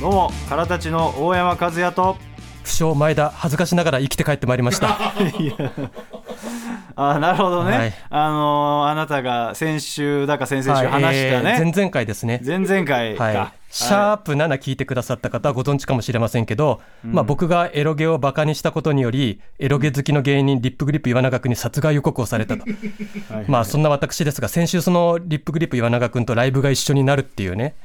どうもからたちの大山和也と。不詳前田恥ずかしながら生きて帰ってまいりました あなるほどね、はい。あのーあなたが先週だか先々週話したね、はいえー前々回ですね。前々回か、はい、シャープ7聞いてくださった方はご存知かもしれませんけど、まあ、僕がエロゲをバカにしたことによりエロゲ好きの芸人リップグリップ岩永君に殺害予告をされたと。は いまあそんな私ですが先週そのリップグリップ岩永君とライブが一緒になるっていうね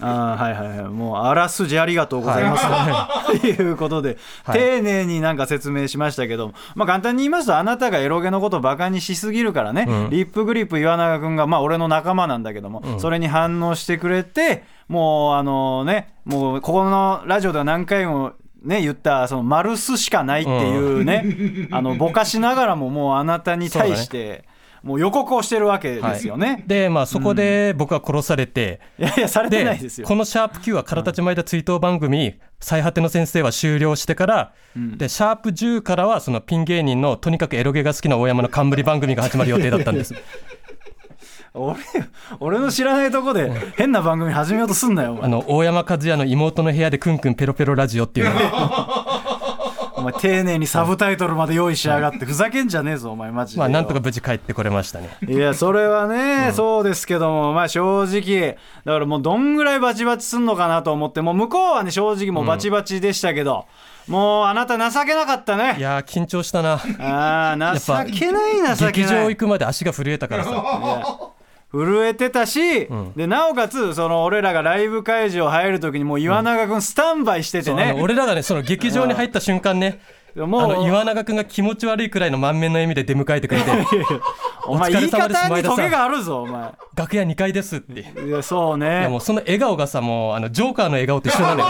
あーはいはいはい。もうあらすじありがとうございます、ということで、はい。丁寧になんか説明しましたけど、まあ、簡単に言いますとあなたがエロゲのことをバカにしすぎるからね、うん。リップグリップ岩永君がまあ俺の仲間なんだけども、それに反応してくれてもうあのねもうここのラジオでは何回もね、言ったそのマルスしかないっていうね、あのぼかしながらももうあなたに対してもう予告をしてるわけですよね。でまあそこで僕は殺されて、い、やいやされてでないですよ。この「シャープ q は空立ち前田追悼番組「最果ての先生」は終了してから、でシャープ10からはそのピン芸人のとにかくエロゲが好きな大山の冠番組が始まる予定だったんです。俺俺の知らないとこで変な番組始めようとすんなよあの大山和也の妹の部屋でクンクンペロペロラジオっていう。の がお前丁寧にサブタイトルまで用意しやがってふざけんじゃねえぞお前マジでまあなんとか無事帰ってこれましたね。いやそれはね、そうですけどもまあ正直だからもうどんぐらいバチバチすんのかなと思ってもう向こうはね正直もうバチバチでしたけど、もうあなた情けなかったいねやー緊張したな。ああ情けない情け劇ない。場行くまで足が震えたからさ。いや震えてたし、でなおかつその俺らがライブ会場入る時にもう岩永君スタンバイしててあねの、俺らがねその劇場に入った瞬間ねあもうの岩永君が気持ち悪いくらいの満面の笑みで出迎えてくれて。お前言い方にトゲがあるぞお前。楽屋2階ですって。いいやそうやねもうその笑顔がさもうあのジョーカーの笑顔と一緒なのよ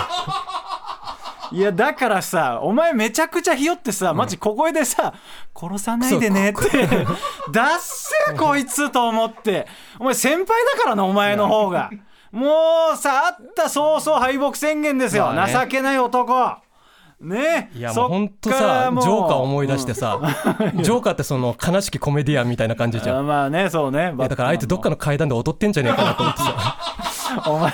いやだからさお前めちゃくちゃひよってさマジ小声でさ「殺さないでね」って「だっ せこいつ」と思って。お前先輩だからなお前の方が。もうさあった早々敗北宣言ですよ、情けない男。ね？いやもそうほんとっからもう。さジョーカー思い出してさ、ジョーカーってその悲しきコメディアンみたいな感じじゃん。あまあねそうね。だからあいつどっかの階段で踊ってんじゃねえかなと思ってさ お前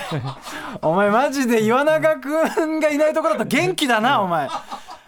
お前マジで岩永君がいないところだと元気だなお前。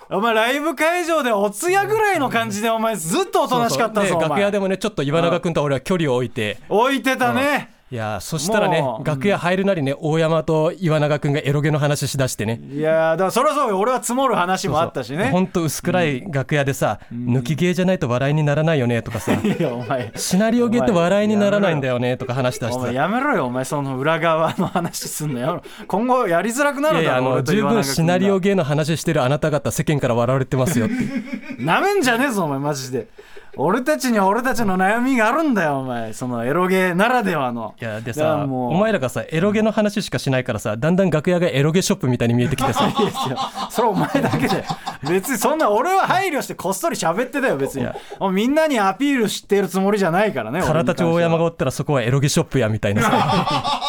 お前ライブ会場でお通夜ぐらいの感じでお前ずっとおとなしかったぞそうそう。でお前。楽屋でもねちょっと岩永君と俺は距離を置いて。置いてたね、いやそしたらね楽屋入るなりね大山と岩永君がエロゲの話しだしてね。いやーだからそりゃそうよ俺は積もる話もあったしね。ほんと薄暗い楽屋でさ、抜き芸じゃないと笑いにならないよねとかさ。いやお前。シナリオゲって笑いにならないんだよねとか話したしさお前やめろよお前その裏側の話すんのよ。今後やりづらくないるだろやいやあの十分シナリオゲーの話してるあなた方世間から笑われてますよって。なめんじゃねえぞお前マジで俺たちには俺たちの悩みがあるんだよお前。そのエロゲならではの。いやでさお前らがさエロゲの話しかしないからさだんだん楽屋がエロゲショップみたいに見えてきてさ。それお前だけで別にそんな俺は配慮してこっそり喋ってたよ別に。みんなにアピールしてるつもりじゃないからね空立ち大山がおったらそこはエロゲショップやみたいなさ。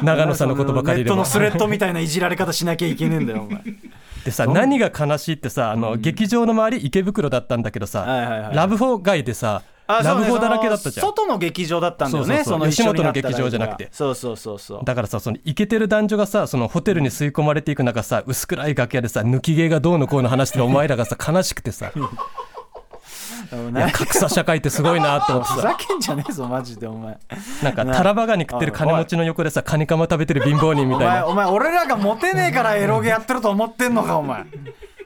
長野さんの言葉借りれば。ネットのスレッドみたいないじられ方しなきゃいけねえんだよお前でさ何が悲しいってさあの、劇場の周り池袋だったんだけどさ、はいはいはい。ラブホ街でさあラブホだらけだったじゃん。外の劇場だったんだよねその吉本の劇場じゃなくて。そうそうそうそう。だからさそのイケてる男女がさそのホテルに吸い込まれていく中さ薄暗い楽屋でさ抜き芸がどうのこうの話してるお前らがさ悲しくてさ 格差社会ってすごいなと思って ふさざけんじゃねえぞマジでお前。なんかタラバガニ食ってる金持ちの横でさカニカマ食べてる貧乏人みおたいな。前お前俺らがモテねえからエロゲやってると思ってんのかお前。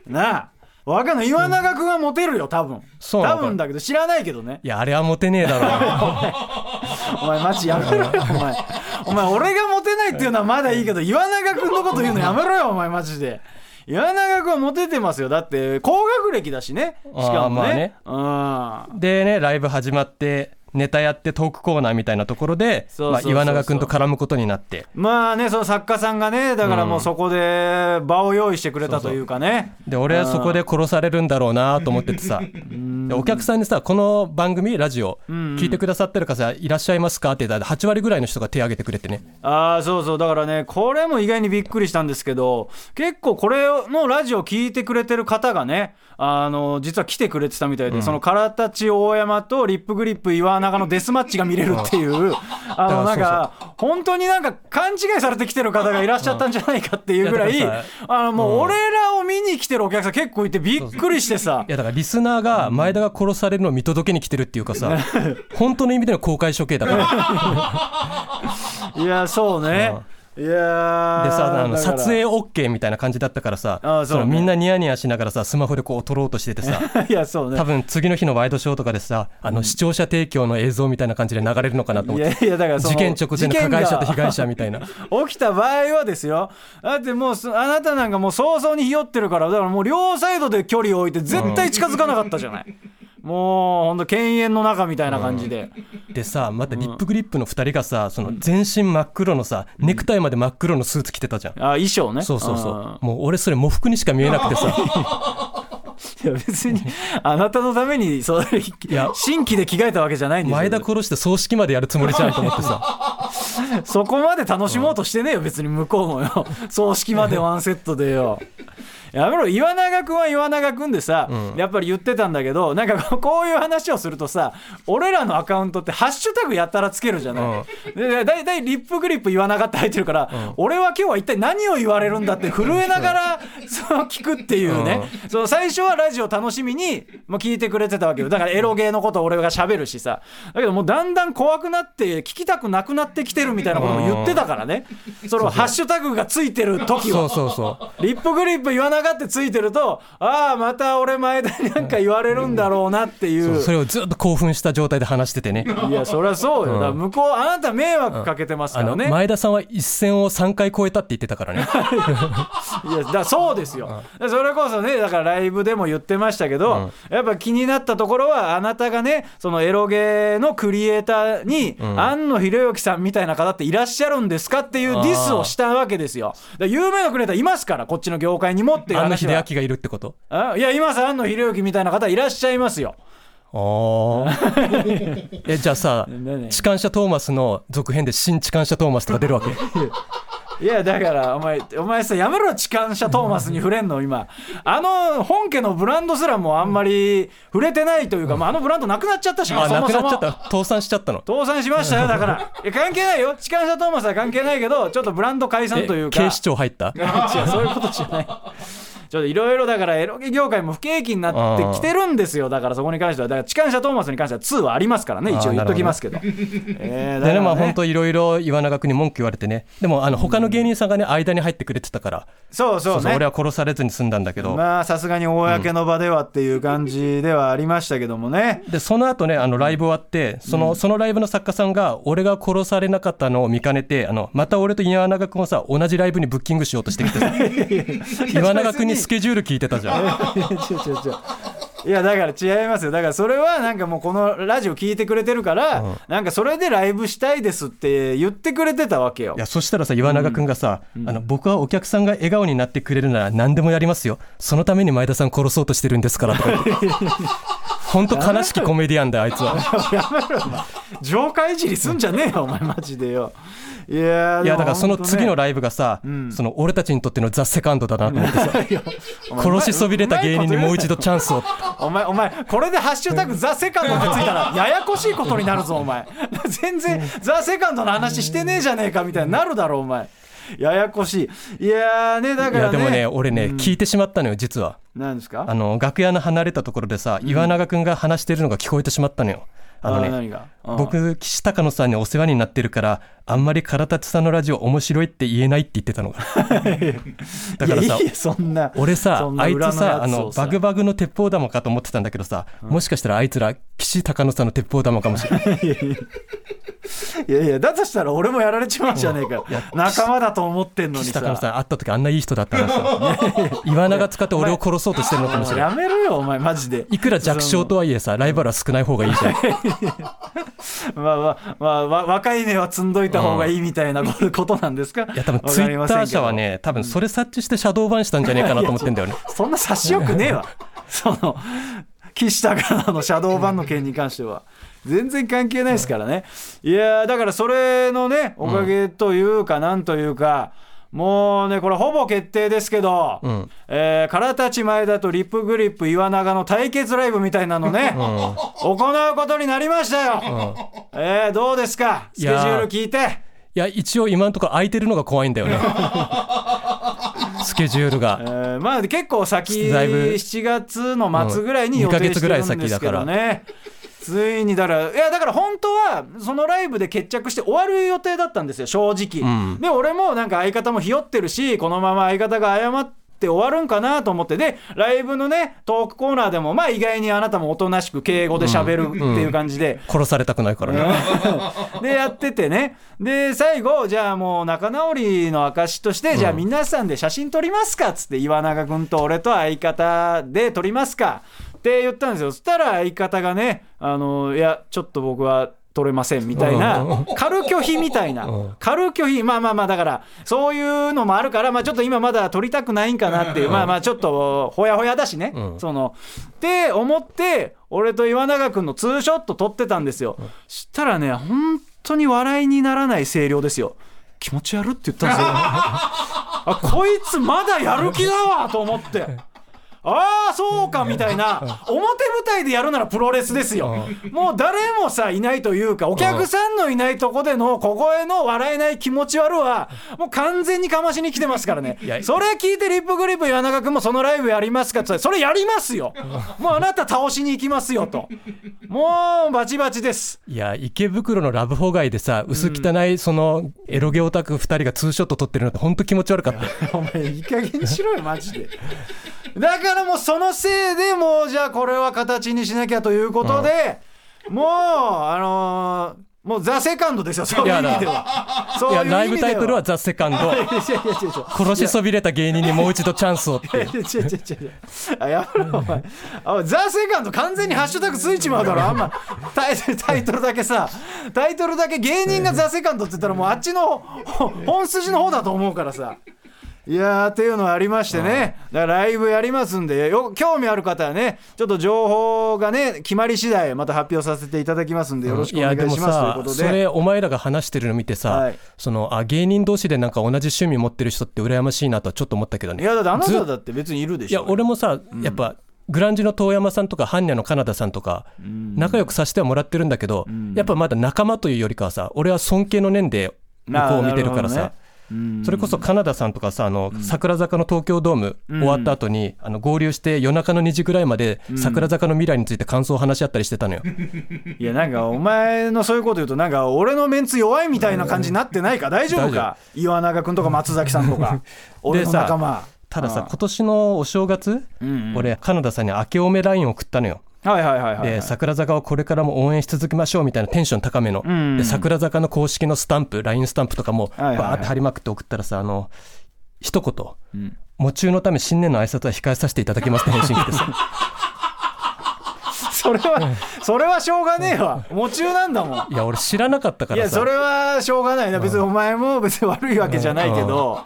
なあ。わかんない岩永君はモテるよ多分。多そうなのか。分だけど知らないけどね。いやあれはモテねえだろ お前マジやめろ。よお前お前俺がモテないっていうのはまだいいけど岩永君のこと言うのやめろよお前マジで岩永君はモテてますよ。だって高学歴だしね。しかもね。うん。でねライブ始まってネタやってトークコーナーみたいなところで岩永君と絡むことになって。まあねその作家さんがねだからもうそこで場を用意してくれたというかね。で俺はそこで殺されるんだろうなと思っててさ。でお客さんにさこの番組ラジオ聞いてくださってる方いらっしゃいますか？って言ったら8割ぐらいの人が手挙げてくれてね。ああそうそう。だからねこれも意外にびっくりしたんですけど結構これのラジオ聞いてくれてる方がねあの実は来てくれてたみたいで、その空たち大山とリップグリップ岩永のデスマッチが見れるっていうあのなんか本当になんか勘違いされてきてる方がいらっしゃったんじゃないかっていうぐらいあのもう俺らを見に来てるお客さん結構いてびっくりしてさ。いやだからリスナーが前田が殺されるのを見届けに来てるっていうかさ 本当の意味での公開処刑だから。いやそうねいやーでさあの撮影 OK みたいな感じだったからさあそうね。のみんなニヤニヤしながらさスマホでこう撮ろうとしててさ いやそうね。多分次の日のワイドショーとかでさあの視聴者提供の映像みたいな感じで流れるのかなと思っていやだから事件直前の加害者と被害者事みたいな。起きた場合はですよ。だってもうすあなたなんかもう早々にひよってるからだからもう両サイドで距離を置いて絶対近づかなかったじゃない、もうほんと犬猿の中みたいな感じで、でさまたリップグリップの2人がさその全身真っ黒のさネクタイまで真っ黒のスーツ着てたじゃん。あ衣装ね。そうそうそんうもう俺それ喪服にしか見えなくてさ。いや別に。あなたのためにそれや。新規で着替えたわけじゃないんですよ。前田殺して葬式までやるつもりじゃんと思ってさ。そこまで楽しもうとしてねえよ別に向こうもよ。葬式までワンセットでよやめろ岩永君は岩永君でさ、やっぱり言ってたんだけどなんか こういう話をするとさ俺らのアカウントってハッシュタグやったらつけるじゃない、ででだいたいリップグリップ岩永って入ってるから、俺は今日は一体何を言われるんだって震えながら そう聞くっていうね、そう最初はラジオ楽しみに聞いてくれてたわけよ。だからエロゲーのことを俺が喋るしさ。だけどもうだんだん怖くなって聞きたくなくなってきてるみたいなことも言ってたからね。そのハッシュタグがついてる時は。そうそうそう。リップグリップ言わなかってついてるとああまた俺前田になんか言われるんだろうなっていう。それをずっと興奮した状態で話しててね。いやそりゃそうよ、だから向こうあなた迷惑かけてますからね、前田さんは一線を3回超えたって言ってたからね。いやだそうですよ、それこそねだからライブでも言ってましたけど、やっぱ気になったところはあなたがねそのエロゲーのクリエイターに、庵野秀之さんみたいな方っていらっしゃるんですかっていうディスをしたわけですよ。有名なクリエイターいますからこっちの業界にもっていうあの話は秀明がいるってこと？あいやいます庵野秀之みたいな方いらっしゃいますよ。あー。えじゃあさ何？痴漢者トーマスの続編で新痴漢者トーマスとか出るわけ？いやだからお前お前さやめろ痴漢者トーマスに触れんの今。あの本家のブランドすらもあんまり触れてないというか、まあ、あのブランドなくなっちゃったしあなくなっちゃっそもた。倒産しちゃったの。そも倒産しましたよだから。いや関係ないよ。痴漢者トーマスは関係ないけどちょっとブランド解散というか。え警視庁入った？違うそういうことじゃないちょっといろいろだからエロゲ業界も不景気になってきてるんですよ。だからそこに関してはだから痴漢者トーマスに関しては2はありますからね。一応言っときますけど。えーでねまあ本当いろいろ岩永君に文句言われてね。でもあの他の芸人さんがね間に入ってくれてたから。そうそうね。そうそう俺は殺されずに済んだんだけど、まあさすがに公の場ではっていう感じではありましたけどもね、でその後ねあのライブ終わってその,、そのライブの作家さんが俺が殺されなかったのを見かねてあのまた俺と岩永君をさ同じライブにブッキングしようとしてきてさ。岩永君にスケジュール聞いてたじゃん。いやだから違いますよ。だからそれはなんかもうこのラジオ聞いてくれてるから、なんかそれでライブしたいですって言ってくれてたわけよ。いやそしたらさ岩永君がさ、あの僕はお客さんが笑顔になってくれるなら何でもやりますよ。そのために前田さん殺そうとしてるんですからとか 本当悲しきコメディアンだよあいつは。やめろお前。浄化いじりすんじゃねえよお前マジでよいやーいやだからその次のラライブがさ、ん。その俺たちにとってのザ・セカンドだなと思ってさ。殺しそびれた芸人にもう一度チャンスを。お前お前これで「ハッシュタグザ・セカンド」ってついたらややこしいことになるぞお前。全然ザ・セカンドの話してねえじゃねえかみたいになるだろお前。ややこしい。いやーねだいからね。やでもね俺ね、聞いてしまったのよ実は。何ですか？あの楽屋の離れたところでさ岩永君が話してるのが聞こえてしまったのよ。あのね僕岸高野さんにお世話になってるからあんまり唐立さんのラジオ面白いって言えないって言ってたの。が だからさ俺さあいつさあのバグバグの鉄砲玉かと思ってたんだけどさ、もしかしたらあいつら岸高野さんの鉄砲玉かもしれない。いやいやだとしたら俺もやられちまうじゃねえか仲間だと思ってんのに岸さ高野さん会った時あんないい人だったのさ岩永使って俺を殺そうとしてるのかもしれない。やめろよお前マジで。いくら弱小とはいえさライバルは少ない方がいいじゃん まあまあまあわ若い芽は積んどいた方がいいみたいなことなんですか？いや多分ツイッター社はね多分それ察知してシャドーバンしたんじゃねえかなと思ってんだよね。そんな差しよくねえわ。その岸田からのシャドーバンの件に関しては。全然関係ないですからね。いやーだからそれのね、おかげというか、なんというか、もうね、これ、ほぼ決定ですけど、ん。えー、からたち前田とリップグリップ岩永の対決ライブみたいなのね、行うことになりましたよ。えー、どうですか、スケジュール聞いて。いや一応今のところ空いてるのが怖いんだよね。スケジュールが。えーまあ結構先だいぶ。7月の末ぐらいに予定して月ぐらいるんですけどね。ついにだからいやだから本当はそのライブで決着して終わる予定だったんですよ正直、うん。で俺もなんか相方もひよってるしこのまま相方が謝って終わるんかなと思って。でライブのねトークコーナーでもまあ意外にあなたもおとなしく敬語で喋るっていう感じで、殺されたくないからね。でやっててね。で最後じゃあもう仲直りの証として、じゃあ皆さんで写真撮りますかっつって岩永君と俺と相方で撮りますかって言ったんですよ。そしたら相方がねあのいやちょっと僕は撮れませんみたいな軽拒否みたいな軽拒否。まあまあまあだからそういうのもあるからまあちょっと今まだ撮りたくないんかなっていうまあまあちょっとほやほやだしね。うん。そのって思って俺と岩永君のツーショット撮ってたんですよ。したらね本当に笑いにならない声量ですよ。気持ち悪って言ったんですよ。あこいつまだやる気だわと思ってああそうかみたいな表舞台でやるならプロレスですよ。もう誰もさいないというかお客さんのいないとこでの小声の笑えない気持ち悪はもう完全にかましに来てますからね。やそれ聞いてリップグリップ岩永君もそのライブやりますかってそれやりますよ。もうあなた倒しに行きますよと。もうバチバチです。いや池袋のラブホ街でさ薄汚いそのエロゲオタク2人がツーショット撮ってるのって本当気持ち悪かった。よ お前いい加減にしろよマジでだからもうそのせいでもうじゃあこれは形にしなきゃということで、もうあのーもうザ・セカンドですよそういう意味では。そういやライブタイトルは「ザ・セカンド。殺しそびれた芸人にもう一度チャンスを」って違う。違う違う違うあやめろお前。あザ・セカンド完全にハッシュタグついちまうだろ。あんまタイタイトルだけさタイトルだけ芸人がザ・セカンドって言ったらもうあっちのほ本筋の方だと思うからさいやーっていうのはありましてね。だからライブやりますんでよ興味ある方はねちょっと情報がね決まり次第また発表させていただきますんでよろしくお願いしますというさことで。それお前らが話してるの見てさ、はい。そのあ芸人同士でなんか同じ趣味持ってる人って羨ましいなとはちょっと思ったけどね。いやだってあなずただって別にいるでしょ。いや俺もさやっぱ、グランジの遠山さんとか般若のカナダさんとか仲良くさせてはもらってるんだけど、やっぱまだ仲間というよりかはさ俺は尊敬の念で向こうを見てるからさ、なるほどね。うんそれこそカナダさんとかさあの桜坂の東京ドーム終わった後に、あの合流して夜中の2時ぐらいまで桜坂の未来について感想を話し合ったりしてたのよ。いやなんかお前のそういうこと言うとなんか俺のメンツ弱いみたいな感じになってないか？大丈夫か？岩永君とか松崎さんとか。俺の仲間。たださうん。今年のお正月、うん俺カナダさんに明けおめ LINE を送ったのよ。はいはいはいはいで桜坂をこれからも応援し続けましょうみたいなテンション高めの、ん。で桜坂の公式のスタンプ LINE スタンプとかもバーって貼りまくって送ったらさあの一言。ん「喪中のため新年の挨拶は控えさせていただきます」って返信来てさ それはそれはしょうがねえわ。夢中なんだもん。いや俺知らなかったからさ。いやそれはしょうがないな。別にお前も別に悪いわけじゃないけど。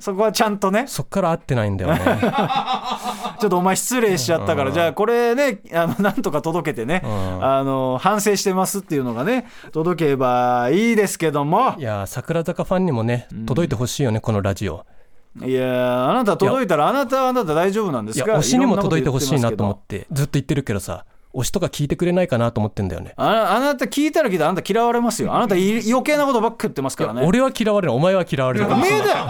そこはちゃんとね。そっから会ってないんだよね。ちょっとお前失礼しちゃったから。じゃあこれねあのなんとか届けてね。ん。あの反省してますっていうのがね届けばいいですけども。いや桜坂ファンにもね届いてほしいよねこのラジオ。いやあなた届いたらあなたはあなた大丈夫なんですか推しにも届いてほしいなと思っってずっと言ってるけどさ推しとか聞いてくれないかなと思ってんだよね。ああなた聞いたら聞いたらあなた嫌われますよ。あなたい余計なことばっか言ってますからね。俺は嫌われる。お前は嫌われる。かおめえだよ。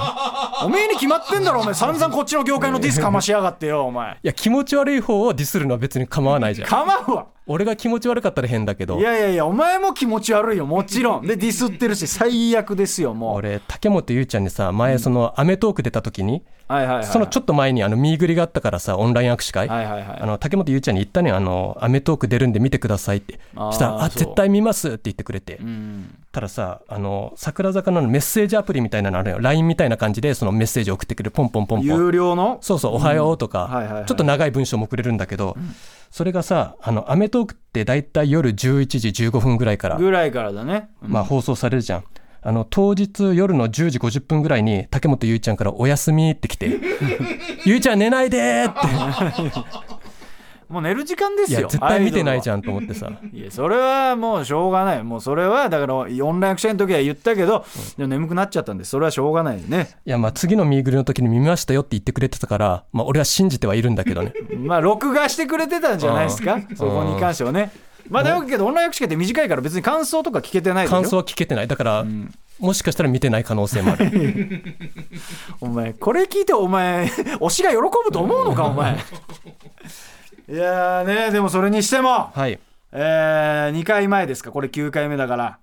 おめえに決まってんだろお前。散々こっちの業界のディスかましやがってよお前。いや気持ち悪い方をディスるのは別に構わないじゃん。構うわ。俺が気持ち悪かったら変だけど。いやいやいやお前も気持ち悪いよ。もちろん。でディスってるし最悪ですよもう。俺竹本優ちゃんにさ前その『アメトーーク』出た時に、はいはいはいそのちょっと前にあの見ぐりがあったからさオンライン握手会、はいはいはい。あの竹本優ちゃんに言ったねあの『アメトーーク』出るんで見てくださいって。したら「あ絶対見ます」って言ってくれて、うん。たださあの桜坂のメッセージアプリみたいなのあるよ。LINE みたいな感じでそのメッセージを送ってくるポンポンポンポン。有料の？そうそう「おはよう」とか、はいはいはい。ちょっと長い文章も送れるんだけど、それがさ「あのアメトーーク」って大体夜11時15分ぐらいから。ぐらいからだね。まあ、放送されるじゃん。あの当日夜の10時50分ぐらいに竹本ゆいちゃんから「おやすみ」って来て「ゆいちゃん寝ないで!」って。もう寝る時間ですよ。いや絶対見てないじゃゃんと思ってさ。ん いやそれはもうしょうがない。もうそれはだからオンラインの時は言ったけど、でも眠くなっちゃったんでそれはしょうがないね。いやまあ次のミーグルの時に見ましたよって言ってくれてたからまあ俺は信じてはいるんだけどね。まあ録画してくれてたんじゃないですか？そこに関してはねまあだけどオンライン役者って短いから別に感想とか聞けてないでしょ？感想は聞けてない。だから、もしかしたら見てない可能性もある。お前これ聞いてお前推しが喜ぶと思うのかお前。いやーねでもそれにしてもはい。えー、2回前ですか？これ9回目だから、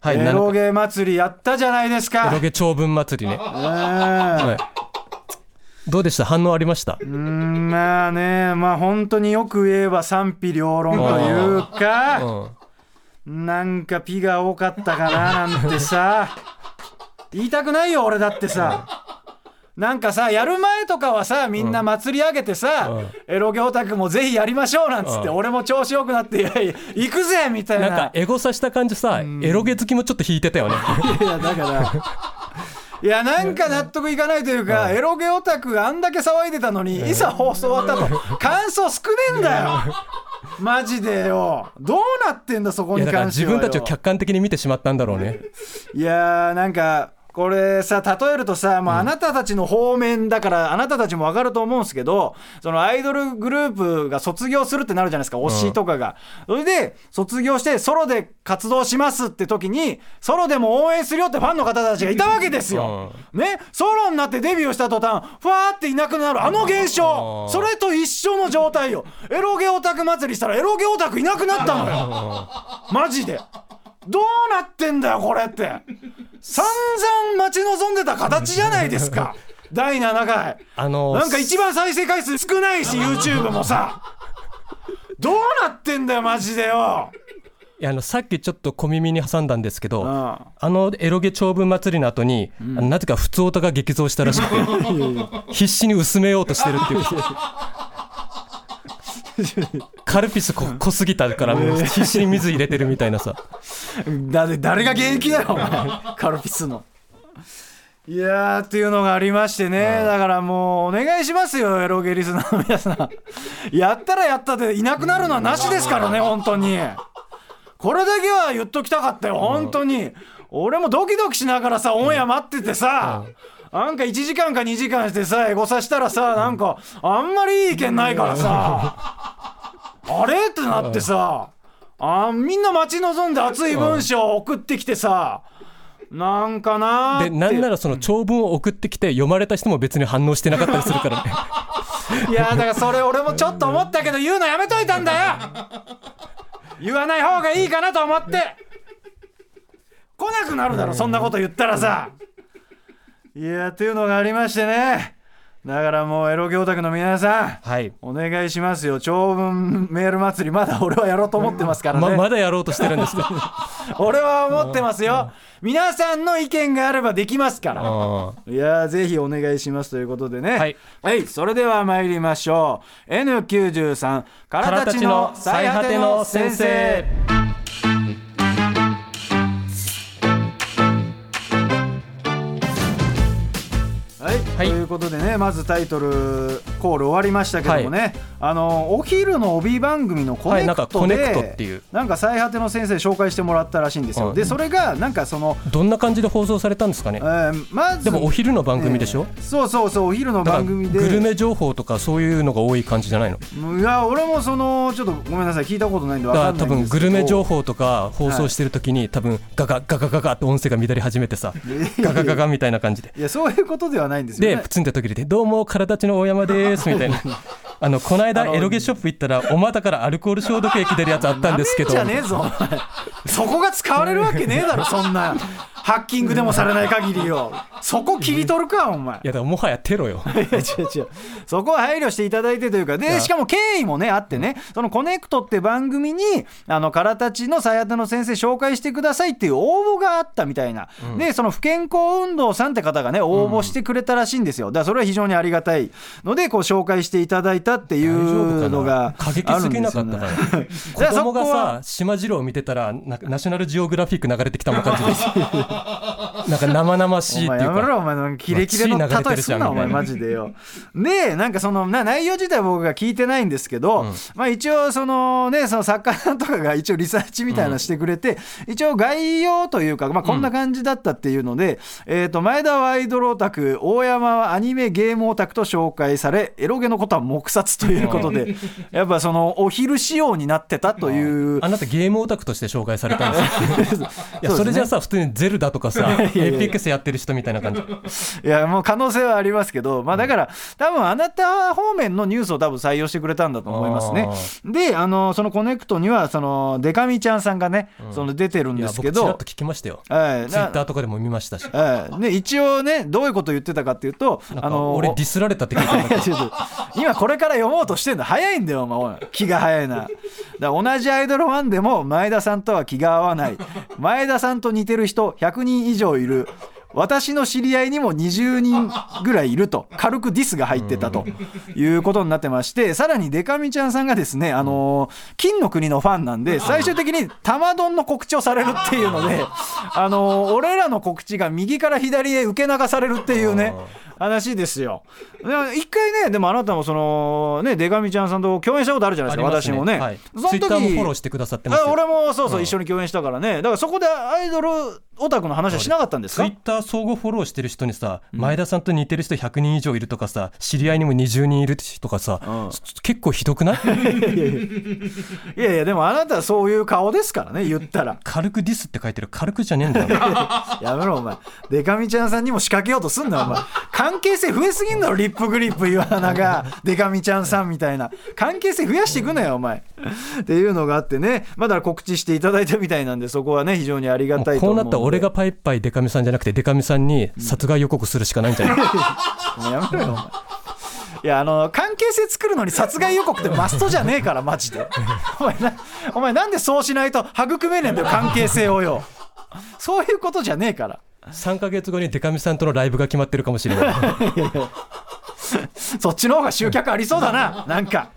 はいエロゲ祭りやったじゃないですか。エロゲ長文祭りね、うんはい、どうでした？反応ありました？うんまあねまあ本当によく言えば賛否両論といううかん。なんかピが多かったかななんてさ。言いたくないよ俺だってさ。なんかさやる前とかはさみんな祭り上げてさ、うん。エロゲオタクもぜひやりましょうなんつって、うん。俺も調子よくなっていやいや行くぜみたいな。なんかエゴさした感じさ、エロゲ好きもちょっと引いてたよね。いやだからいやなんか納得いかないというか、エロゲオタクがあんだけ騒いでたのに、いざ放送終わったと。感想少ねえんだよ。マジでよ。どうなってんだそこにいやだから関してはよ自分たちを客観的に見てしまったんだろうね。いやーなんかこれさ例えるとさ、もうあなたたちの方面だから、あなたたちも分かると思うんですけどそのアイドルグループが卒業するってなるじゃないですか推しとかが、それで卒業してソロで活動しますって時にソロでも応援するよってファンの方たちがいたわけですよ、ね？ソロになってデビューした途端ふわーっていなくなるあの現象。うん。それと一緒の状態よ。エロゲオタク祭りしたらエロゲオタクいなくなったのよ。マジでどうなってんだよこれって。散々待ち望んでた形じゃないですか。第7回。あのなんか一番再生回数少ないし YouTube もさ。どうなってんだよマジでよ。いやあのさっきちょっと小耳に挟んだんですけど、うん。あのエロゲ長文祭りの後に、あのなぜか普通オタが激増したらしくて 必死に薄めようとしてるっていう カルピスこ濃すぎたからもう必死に水入れてるみたいなさ。だって誰が現役だよお前。カルピスの。いやーっていうのがありましてね、だからもうお願いしますよエロゲリスナーの皆さん。やったらやったでいなくなるのはなしですからね本当に。これだけは言っときたかったよ本当に、俺もドキドキしながらさオンエア待っててさ、なんか1時間か2時間してさエゴさしたらさなんかあんまりいい意見ないからさ。あれ？ってなってさ。あみんな待ち望んで熱い文章を送ってきてさ。なんかなーって。でなんならその長文を送ってきて読まれた人も別に反応してなかったりするからね。いやだからそれ俺もちょっと思ったけど言うのやめといたんだよ。言わない方がいいかなと思って。来なくなるだろそんなこと言ったらさいやっていうのがありましてね。だからもうエロゲオタクの皆さんはい。お願いしますよ。長文メール祭りまだ俺はやろうと思ってますからね、ままだやろうとしてるんですか？俺は思ってますよ。皆さんの意見があればできますから。あいやーぜひお願いしますということでね。はい、それでは参りましょう。N93 からたちの最果ての先生はい、ということでねまずタイトルコール終わりましたけどもね、あのお昼の帯番組のコネはいなんかクトで、コネクトっていう。なんか最果ての先生紹介してもらったらしいんですよ、うん。でそれがなんかその、どんな感じで放送されたんですかね？えーまずでもお昼の番組でしょ、えーそうそうそうお昼の番組で。グルメ情報とかそういうのが多い感じじゃないの？いや俺もそのちょっとごめんなさい聞いたことないんで分だかからんない多分グルメ情報とか放送してる時に、多分ガガガガガガって音声が乱れ始めてさ。ガガガガみたいな感じで。いやそういうことではないんですよね。でプツンって時で「どうも体ちの大山です」ですみたいな。あのこの間エロゲショップ行ったらお股からアルコール消毒液出るやつあったんですけど。じゃねえぞそこが使われるわけねえだろ そんな。ハッキングでもされない限りよ。そこ切り取るかお前。いやだからもはやテロよ。いや違う違う。そこは配慮していただいてというかでしかも経緯もねあってねそのコネクトって番組にあのからたちの最果ての先生紹介してくださいっていう応募があったみたいな、でその不健康運動さんって方がね応募してくれたらしいんですよ。だからそれは非常にありがたいのでこう紹介していただいたっていうのがな過激すぎなかったから そこ供がはさ島次郎を見てたらなナショナルジオグラフィック流れてきたもん感じです なんか生々しいっていうか。やめろお前キレキレの例えすんなお前マジでよ。でなんかそのな内容自体は僕が聞いてないんですけど、うん。まあ一応そのねその作家さんとかが一応リサーチみたいなのしてくれて、一応概要というか、まあ、こんな感じだったっていうので、えー、と前田はアイドルオタク大山はアニメゲームオタクと紹介されエロゲのことは黙殺ということでやっぱそのお昼仕様になってたというあなたゲームオタクとして紹介されたんです。よ いやそれじゃさ普通にゼルダとかさ エピックスやってる人みたいな感じ。いやもう可能性はありますけど、まあ、だから、多分あなた方面のニュースを多分採用してくれたんだと思いますね。であのそのコネクトにはそのデカミちゃんさんがね、その出てるんですけど。僕ちらっと。聞きましたよ。はい。ツイッターとかでも見ましたし。はい。ね、一応ねどういうことを言ってたかっていうとなんか俺ディスられたって聞いたんだいけど 今これから読もうとしてんだ早いんだよお前。おい。気が早いな。だから同じアイドルファンでも前田さんとは気が合わない。前田さんと似てる人100人以上いる。私の知り合いにも20人ぐらいいると。軽くディスが入ってたと。いうことになってましてさらにデカミちゃんさんがですねあのー金の国のファンなんで最終的に玉丼の告知をされるっていうので あのー俺らの告知が右から左へ受け流されるっていうね話ですよ。一回ね、でもあなたもその、ね、デカミちゃんさんと共演したことあるじゃないですか、私もね。はい、そのツイッターもフォロー時してくださってます俺もそうそう、うん。一緒に共演したからね、だからそこでアイドルオタクの話はしなかったんですか？ツイッター相互フォローしてる人にさ、前田さんと似てる人100人以上いるとかさ知り合いにも20人いるとかさ、うん結構ひどくない？いやいや、でもあなたはそういう顔ですからね、言ったら。軽くディスって書いてる軽くじゃねえんだよ やめろ、お前。デカミちゃんさんにも仕掛けようとすんなよ、お前。関係性増えすぎんだろ、リップグリップ岩花が、デカミちゃんさんみたいな。関係性増やしていくなよ、お前。っていうのがあってね、まあだ告知していただいたみたいなんで、そこはね、非常にありがもたいと思うんで。うこうなったら俺がパイパイデカミさんじゃなくてデカミさんに殺害予告するしかないんじゃない、もうやめろよ、お前。いやあの関係性作るのに殺害予告ってマストじゃねえからマジで。お前なお前なんでそうしないと育めねえんだよ関係性をよ。そういうことじゃねえから。3ヶ月後にデカミさんとのライブが決まってるかもしれない。そっちの方が集客ありそうだななんか。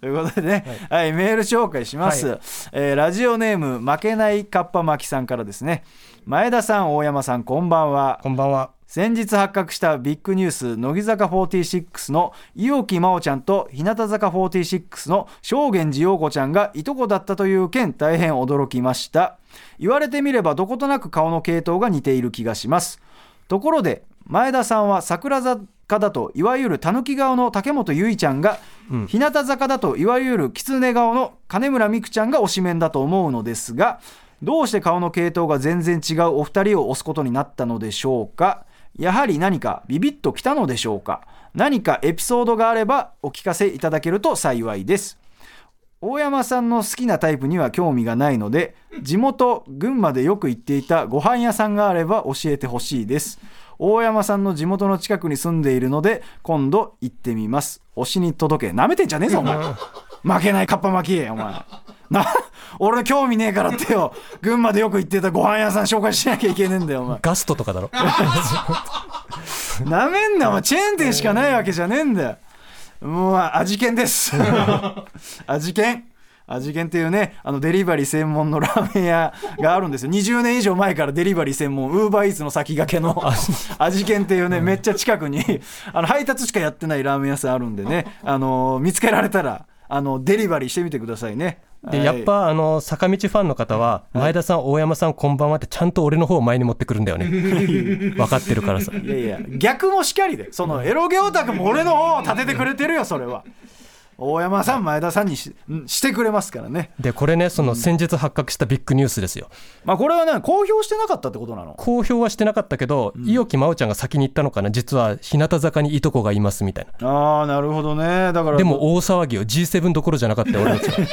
ということでね、はいメール紹介します、はい。えーラジオネーム負けないかっぱ巻きさんからですね前田さん大山さんこんばんは。こんばんは。先日発覚したビッグニュース乃木坂46の伊尾木真央ちゃんと日向坂46の正源寺陽子ちゃんがいとこだったという件大変驚きました。言われてみればどことなく顔の系統が似ている気がします。ところで前田さんは桜坂だといわゆる狸顔の竹本結衣ちゃんが、うん。日向坂だといわゆる狐顔の金村美空ちゃんが推しメンだと思うのですがどうして顔の系統が全然違うお二人を推すことになったのでしょうか？やはり何かビビッときたのでしょうか？何かエピソードがあればお聞かせいただけると幸いです。大山さんの好きなタイプには興味がないので地元群馬でよく行っていたご飯屋さんがあれば教えてほしいです。大山さんの地元の近くに住んでいるので今度行ってみます。推しに届け。なめてんじゃねえぞお前。負けないカッパ巻き。お前。な俺興味ねえからってよ。群馬でよく行ってたご飯屋さん紹介しなきゃいけねえんだよお前。ガストとかだろ？なめんなお前。チェーン店しかないわけじゃねえんだよ。もう味見です。味見。味見っていうねあのデリバリー専門のラーメン屋があるんですよ。20年以上前からデリバリー専門ウーバーイーツの先駆けの味見っていうねめっちゃ近くにあの配達しかやってないラーメン屋さんあるんでねあの見つけられたらあのデリバリーしてみてくださいねでやっぱあの坂道ファンの方は前田さん大山さんこんばんはってちゃんと俺の方を前に持ってくるんだよね。分かってるからさ。いやいや逆もしかりでそのエロゲオタクも俺の方を立ててくれてるよそれは大山さん前田さんにしんしてくれますからね。でこれねその先日発覚したビッグニュースですよ。まあこれはね公表してなかったってことなの？公表はしてなかったけど、伊尾木真央ちゃんが先に言ったのかな？実は日向坂にいとこがいますみたいな。ああなるほどね。だからでも大騒ぎよ G7 どころじゃなかったよ俺たちは。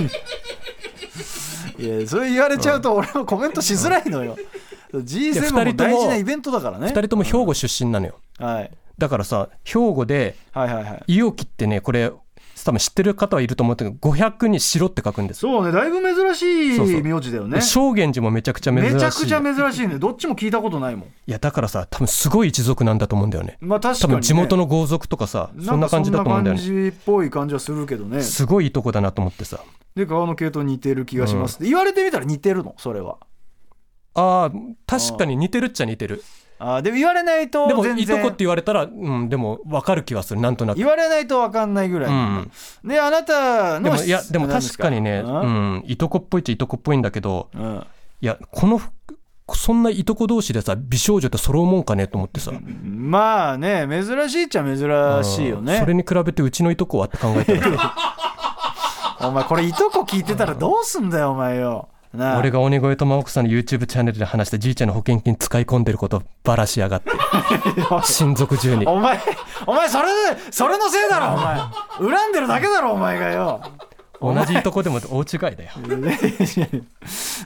いやそれ言われちゃうと俺もコメントしづらいのよ。G7 も大事なイベントだからね。2人とも兵庫出身なのよ。はい、だからさ兵庫ではいはいはい。伊尾木ってねこれ多分知ってる方はいると思うけど500に白って書くんです。よそうねだいぶ珍しい名字だよね。正源寺もめちゃくちゃ珍しい。めちゃくちゃ珍しいね。どっちも聞いたことないもん。いやだからさ多分すごい一族なんだと思うんだよね。まあ確かに、ね、多分地元の豪族とかさそんな感じだと思うんだよね。そんな感じっぽい感じはするけどね。すごいいいとこだなと思ってさ。で顔の系統似てる気がします、言われてみたら似てるの？それは。ああ確かに似てるっちゃ似てるあーでも言われないとでもいとこって言われたらうんでも分かる気はするなんとなく。言われないと分かんないぐらい、うん。であなたのでもいやでも何確かにねすうんいとこっぽいっちゃいとこっぽいんだけどうん。うんいやこのそんないとこ同士でさ美少女って揃うもんかねと思ってさ。まあね珍しいっちゃ珍しいよね。うん。それに比べてうちのいとこはって考えたら お前これいとこ聞いてたらどうすんだよお前よ俺が鬼越トマホクさんの YouTube チャンネルで話したじいちゃんの保険金使い込んでることばらしやがって。親族中に。お前お前それでそれのせいだろお前。恨んでるだけだろお前がよ同じいとこでも大違いだよ。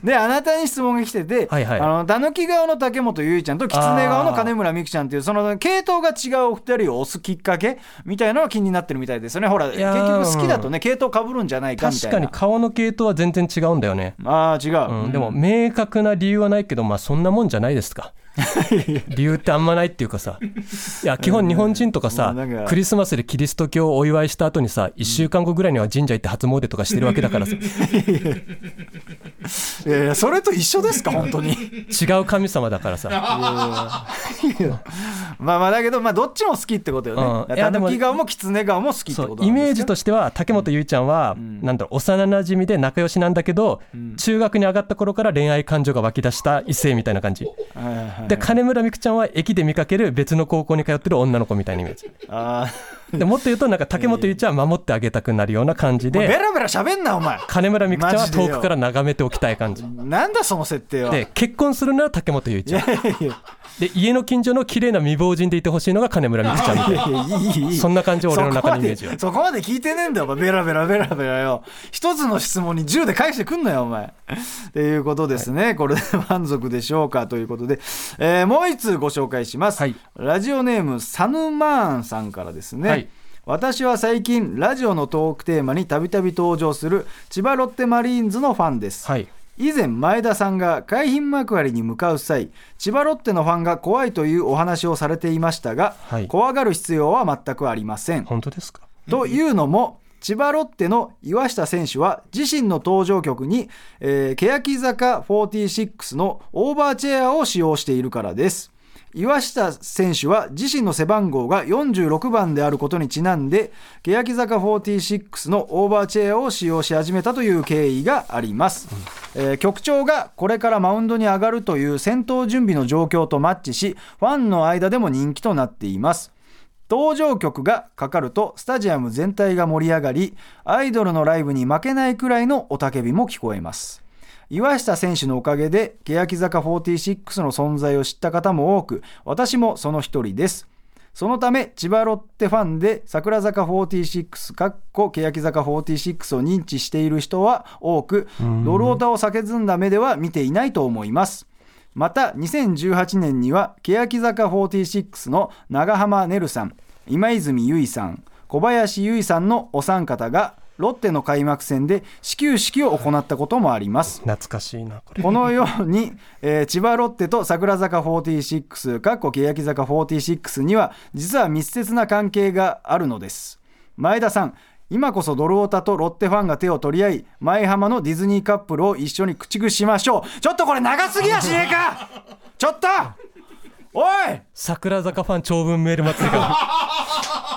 であなたに質問が来てて、はいはい。あのたぬき顔の竹本結衣ちゃんときつね顔の金村美空ちゃんっていうその系統が違うお二人を押すきっかけみたいなのが気になってるみたいですよね。ほら結やー局好きだとね系統かぶるんじゃないかみたいな。確かに顔の系統は全然違うんだよね、ああ違う、うん、でも明確な理由はないけどまあそんなもんじゃないですか 理由ってあんまないっていうかさいや基本日本人とかさクリスマスでキリスト教をお祝いした後にさ1週間後ぐらいには神社行って初詣とかしてるわけだからさ いやいやそれと一緒ですか 本当に。違う神様だからさ。まあまあだけどまあどっちも好きってことよね、うん。いやでもたぬき顔もきつね顔も好きってそことイメージとしては竹本結衣ちゃんは、なんだろう幼なじみで仲良しなんだけど、中学に上がった頃から恋愛感情が湧き出した異性みたいな感じ。はいはいはい。で金村美空ちゃんは駅で見かける別の高校に通ってる女の子みたいなイメージ。あでもっと言うとなんか竹本結衣ちゃんは守ってあげたくなるような感じーベでラベラ喋んなお前。金村美空ちゃんは遠くから眺めておきたい感じ。なんだその設定は。で結婚するなら竹本結衣ちゃんいやいやで家の近所の綺麗な未亡人でいてほしいのが金村美空ちゃん。みたいないやいいいい。いいそんな感じ俺の中のイメージはそこまで聞いてねえんだよお前。ベラベラベラベラよ。一つの質問に10で返してくんなよお前。っていうことですね、これで満足でしょうかということで、えーもう一通ご紹介します、はい。ラジオネームサヌマーンさんからですね、はい。私は最近ラジオのトークテーマにたびたび登場する千葉ロッテマリーンズのファンです、はい以前前田さんが海浜幕張に向かう際千葉ロッテのファンが怖いというお話をされていましたが、はい怖がる必要は全くありません。本当ですか？というのも千葉ロッテの岩下選手は自身の登場曲に、えー、欅坂46のオーバーチェアを使用しているからです。岩下選手は自身の背番号が46番であることにちなんで欅坂46のオーバーチェアを使用し始めたという経緯があります、えー局長がこれからマウンドに上がるという戦闘準備の状況とマッチしファンの間でも人気となっています。登場曲がかかるとスタジアム全体が盛り上がりアイドルのライブに負けないくらいの雄たけびも聞こえます。岩下選手のおかげで欅坂46の存在を知った方も多く私もその一人です。そのため千葉ロッテファンで桜坂46かっこ欅坂46を認知している人は多くドルオタを叫んだ目では見ていないと思います。また2018年には欅坂46の長濱ねるさん今泉結衣さん小林結衣さんのお三方がロッテの開幕戦で始球式を行ったこともあります。懐かしいなこれ。このように、えー千葉ロッテと桜坂46かっこ欅坂46には実は密接な関係があるのです。前田さん今こそドルオタとロッテファンが手を取り合い前浜のディズニーカップルを一緒に駆逐しましょう。ちょっとこれ長すぎやしねえか。ちょっとおい。桜坂ファン長文メール祭りが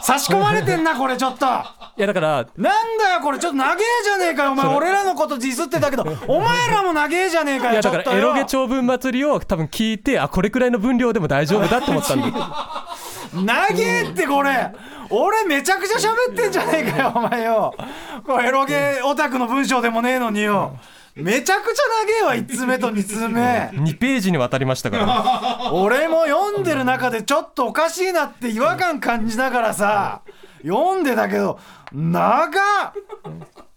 差し込まれてんなこれちょっと。いやだからなんだよこれちょっと長えじゃねえかよお前俺らのことディスってたけどお前らも長えじゃねえかいよだからエロゲ長文祭りを多分聞いてあこれくらいの分量でも大丈夫だって思ったんだ。長えってこれ。俺めちゃくちゃ喋ってんじゃねえかよお前よ。これエロゲオタクの文章でもねえのによめちゃくちゃ長えわ1通目と2通目2ページにわたりましたから。俺も読んでる中でちょっとおかしいなって違和感感じながらさ読んでたけど長っ。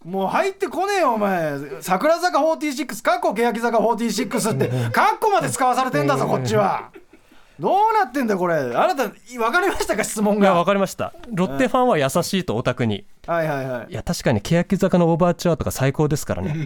もう入ってこねえよお前。桜坂46かっこ欅坂46ってかっこまで使わされてんだぞこっちは。どうなってんだこれ。あなた分かりましたか質問いやわがかりました。ロッテファンは優しいとオタクにはいはいはい。いや確かに欅坂のオーバーチャーとか最高ですからね。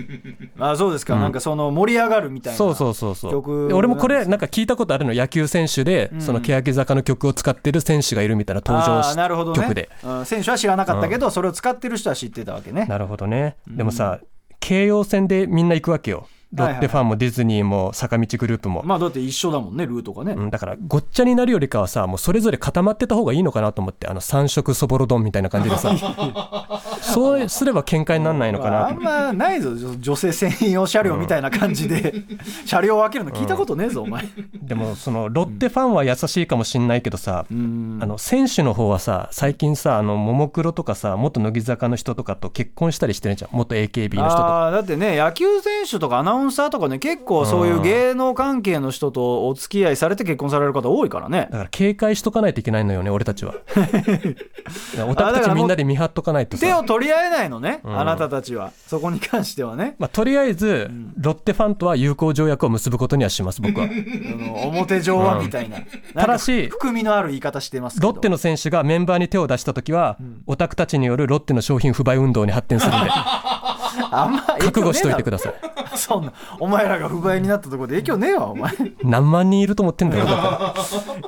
あそうですか、なんかその盛り上がるみたいなそうそうそうそう。俺もこれなんか聞いたことあるの野球選手で、その欅坂の曲を使ってる選手がいるみたいな登場あしーなるほどね。曲で。うん選手は知らなかったけど、それを使ってる人は知ってたわけね。なるほどね。でもさ京葉線でみんな行くわけよロッテファンもディズニーも坂道グループも、まあだって一緒だもんねルートがね、うん、だからごっちゃになるよりかはさもうそれぞれ固まってた方がいいのかなと思ってあの三色そぼろ丼みたいな感じでさ。そうすれば喧嘩にならないのかあんなまないぞ女女性専用車両みたいな感じで、車両を分けるの聞いたことねえぞ、お前。でもそのロッテファンは優しいかもしんないけどさ、うん。あの選手の方はさ最近さあのももクロとかさ元乃木坂の人とかと結婚したりしてるじゃん。元 AKB の人とか。あーだってね野球選手とかアナウンサーとかね結構そういう芸能関係の人とお付き合いされて結婚される方多いからね。だから警戒しとかないといけないのよね俺たちは。オタクたちみんなで見張っとかないとさ。手を取り合えないのね、ん。あなたたちは。そこに関してはね。まあ、とりあえず、ロッテファンとは友好条約を結ぶことにはします僕は。表上はみたいな,、ただし含みのある言い方してますけど。ロッテの選手がメンバーに手を出した時は、オタクたちによるロッテの商品不買運動に発展するんで。あんま覚悟しといてくだださい。そんな お前らが不買になったところで影響ねえわお前。い何万人いると思ってんだよ。だから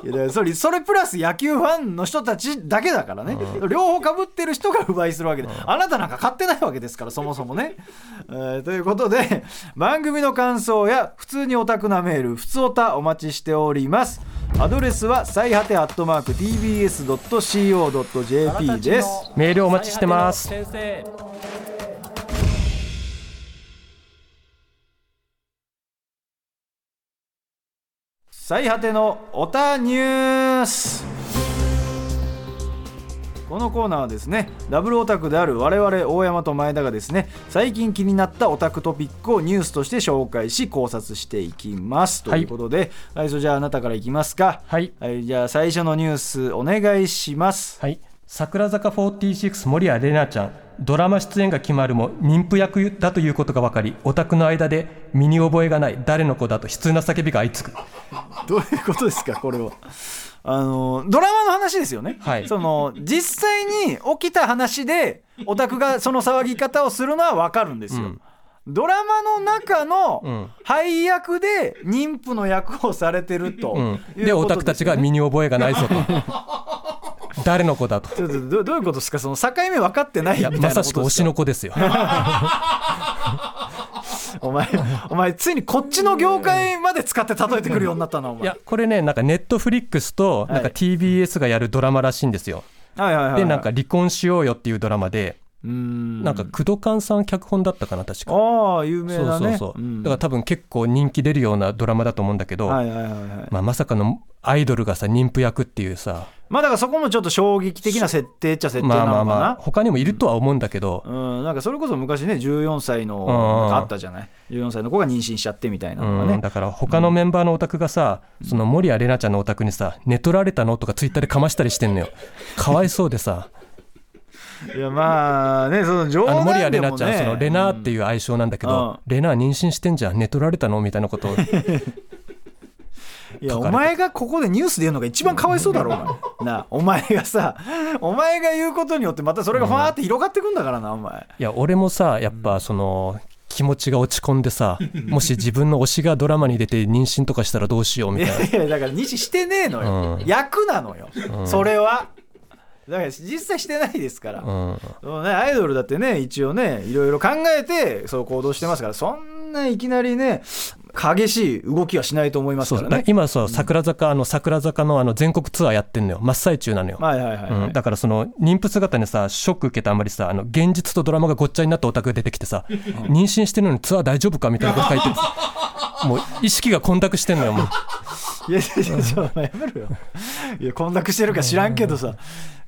やだからそれそれプラス野球ファンの人たちだけだからね、両方かぶってる人が不買するわけで、あなたなんか買ってないわけですからそもそもね、えーということで番組の感想や普通にオタクなメール「ふつおた」お待ちしております。アドレスは最果てアットマーク TBS.CO.JP ですメールお待ちしてます最果てのオタニュース。このコーナーはですねダブルオタクである我々大山と前田がですね最近気になったオタクトピックをニュースとして紹介し考察していきます。ということで、最初じゃああなたからいきますか。はい。はいじゃあ最初のニュースお願いします。はい桜坂46守谷玲奈ちゃん。ドラマ出演が決まるも妊婦役だということが分かりオタクの間で身に覚えがない誰の子だと悲痛な叫びが相次ぐ。どういうことですかこれは。あのドラマの話ですよね、はい。その実際に起きた話でオタクがその騒ぎ方をするのは分かるんですよ、うん。ドラマの中うのん。配役で妊婦の役をされてると、うん、でオタクたちが身に覚えがないぞと 誰の子だと。どどういうことですか？その境目分かってないみたいなまさしく推しの子ですよ。お前お前ついにこっちの業界まで使って例えてくるようになったなお前。いやこれねなんかネットフリックスとなんかはい TBS がやるドラマらしいんですよ、はい。でなんか離婚しようよっていうドラマで、うーん。なんか工藤勘さん脚本だったかな確か。ああ有名そうだねそうそう、ん。だから多分結構人気出るようなドラマだと思うんだけど、はいはいはいはい。まあ、まさかのアイドルがさ妊婦役っていうさまあだからそこもちょっと衝撃的な設定っちゃ設定なのかな、まあまあまあ他にもいるとは思うんだけど、うん、なんかそれこそ昔ね14歳のうん。なんかあったじゃない？14歳の子が妊娠しちゃってみたいなのがね、うん、だから他のメンバーのオタクがさ、その守谷玲奈ちゃんのオタクにさ寝取られたのとかツイッターでかましたりしてんのよ。かわいそうでさいやまあねその冗談でも谷玲奈ちゃん、ねそのレナーっていう愛称なんだけど、うん。レナー妊娠してんじゃん寝取られたの？みたいなこと。を いやお前がここでニュースで言うのが一番かわいそうだろうが なあお前がさお前が言うことによってまたそれがファーって広がってくんだからなお前。いや俺もさやっぱその気持ちが落ち込んでさ もし自分の推しがドラマに出て妊娠とかしたらどうしようみいたいな。やいやだから妊娠してねえのよ、うん。役なのよ、それはだから実際してないですから、うん。そうね、アイドルだってね一応ねいろいろ考えてそう行動してますからそんないきなりね激しい動きはしないと思いますからね。今さ桜坂あの桜坂のあの全国ツアーやってんのよ。真っ最中なのよ、はいはいはい、はいうん、だからその妊婦姿にさショック受けてあんまりさあの現実とドラマがごっちゃになったオタクが出てきてさ妊娠してるのにツアー大丈夫かみたいなこと書いてるもう意識が混濁してんのよもういやいやいややめろよ。いや混濁してるか知らんけどさ、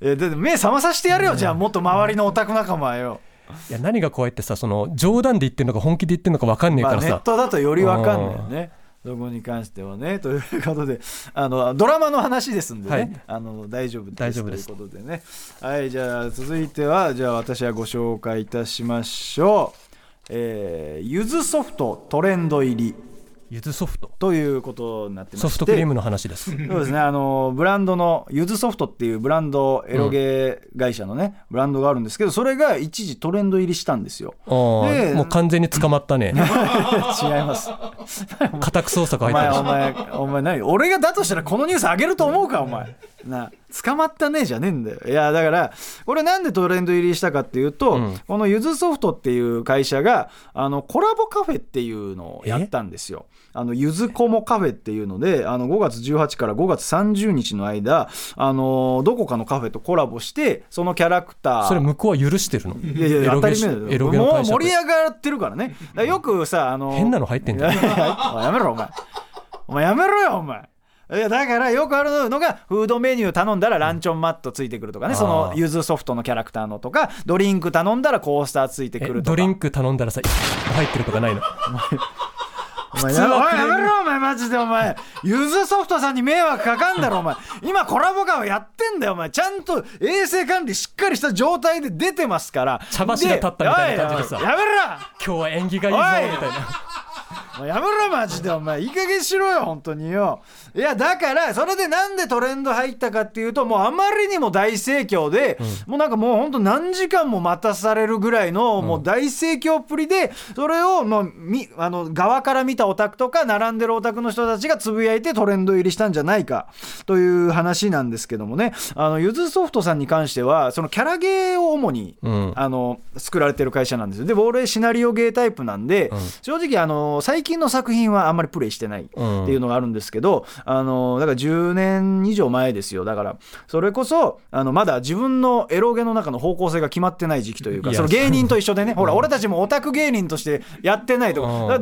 えだって目覚まさせてやるよじゃあもっと周りのオタク仲間よ。いや何が怖いってさその冗談で言ってるのか本気で言ってるのか分かんねえまあ、からさ、ネットだとよりわかんないよね。そこに関してはね。ということで、あのドラマの話ですんでね、はいあの大丈夫です大丈夫ですということでね。はい、じゃあ続いては、じゃあ私はご紹介いたしましょう。えーゆずソフトトレンド入り。ゆずソフトということになってましてソフトクリームの話ですそうですね、あのブランドのゆずソフトっていうブランド、エロゲー会社のね、ブランドがあるんですけど、それが一時トレンド入りしたんですよ。でもう完全に捕まったね 違います。家宅捜索お前、入ってるしお前、お前何？俺がだとしたらこのニュース上げると思うか、お前。な捕まったねじゃねえんだよ。いや、だから、これなんでトレンド入りしたかっていうと、うんこのゆずソフトっていう会社が、あの、コラボカフェっていうのをやったんですよ。あの、ゆずこもカフェっていうので、あの、5月18から5月30日の間、あの、どこかのカフェとコラボして、そのキャラクター。それ向こうは許してるの？いやいや、当たり前だよ。もう盛り上がってるからね。らよくさ、あの、変なの入ってんじゃん いやめろ、お前。お前やめろよ、お前。いやだからよくあるのがフードメニュー頼んだらランチョンマットついてくるとかね、うんそのゆずソフトのキャラクターのとかドリンク頼んだらコースターついてくえるとかドリンク頼んだらさ入ってるとかないの？お前やめろお前マジでお前。ゆずソフトさんに迷惑かかんだろお前。今コラボ感をやってんだよお前。ちゃんと衛生管理しっかりした状態で出てますから。茶柱立ったみたいな感じでさやめろ。今日は縁起がいいぞみたいな。やめろマジでお前。いい加減しろよ本当によいやだからそれでなんでトレンド入ったかっていうともうあまりにも大盛況で、もうなんかもう本当何時間も待たされるぐらいのもう大盛況っぷりでそれをもうみあの側から見たオタクとか並んでるオタクの人たちがつぶやいてトレンド入りしたんじゃないかという話なんですけどもね。あのゆずソフトさんに関してはそのキャラゲーを主に、うん。あの作られてる会社なんですよ。で俺シナリオゲータイプなんで、正直あの最近の作品はあんまりプレイしてないっていうのがあるんですけど、あのだから10年以上前ですよ。だからそれこそあのまだ自分のエロゲの中の方向性が決まってない時期というかその芸人と一緒でね ほら俺たちもオタク芸人としてやってないとか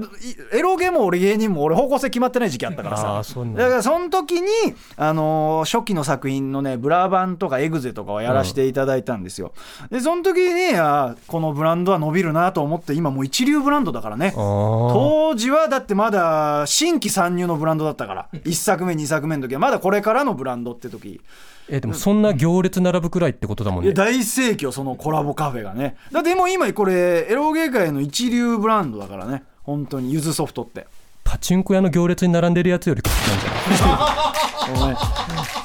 エロゲも俺芸人も俺方向性決まってない時期あったからあさだ。だからその時に、あのー初期の作品のねブラバンとかエグゼとかをやらせていただいたんですよ、でその時にあーこのブランドは伸びるなと思って今もう一流ブランドだからね。当時はだってまだ新規参入のブランドだったから1作目2作目の時はまだこれからのブランドって時。えでもそんな行列並ぶくらいってことだもんね。いや大盛況そのコラボカフェがね。だってもう今これエロゲー界の一流ブランドだからね。本当にゆずソフトって。パチンコ屋の行列に並んでるやつよりなんじゃない？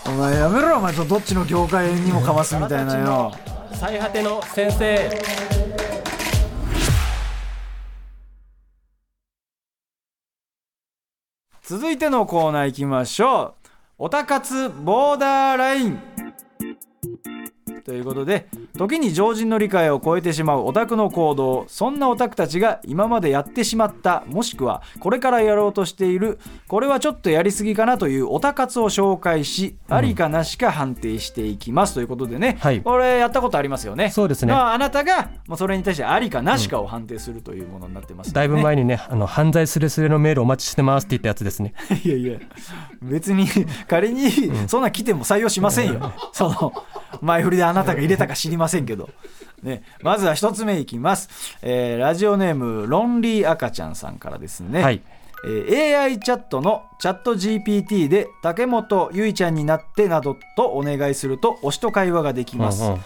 お前お前やめろお前どっちの業界にもかますみたいなよ。最果ての先生続いてのコーナー行きましょう。おたかつボーダーライン。ということで時に常人の理解を超えてしまうオタクの行動そんなオタクたちが今までやってしまった。もしくはこれからやろうとしているこれはちょっとやりすぎかなというオタ活を紹介し、ありかなしか判定していきますということでね、はい。これやったことありますよね。そうですね。まあ、あなたがまあそれに対してありかなしかを判定するというものになってます、だいぶ前にねあの犯罪すれすれのメールお待ちしてますって言ったやつですね。いやいや別に仮にそんな来ても採用しませんよ、その前振りであなたが入れたか知りませんけど、ね、まずは一つ目いきます、えーラジオネームロンリー赤ちゃんさんからですね、はい。えー AI チャットのチャット GPT で竹本ゆいちゃんになってなどとお願いすると推しと会話ができます、うんうん。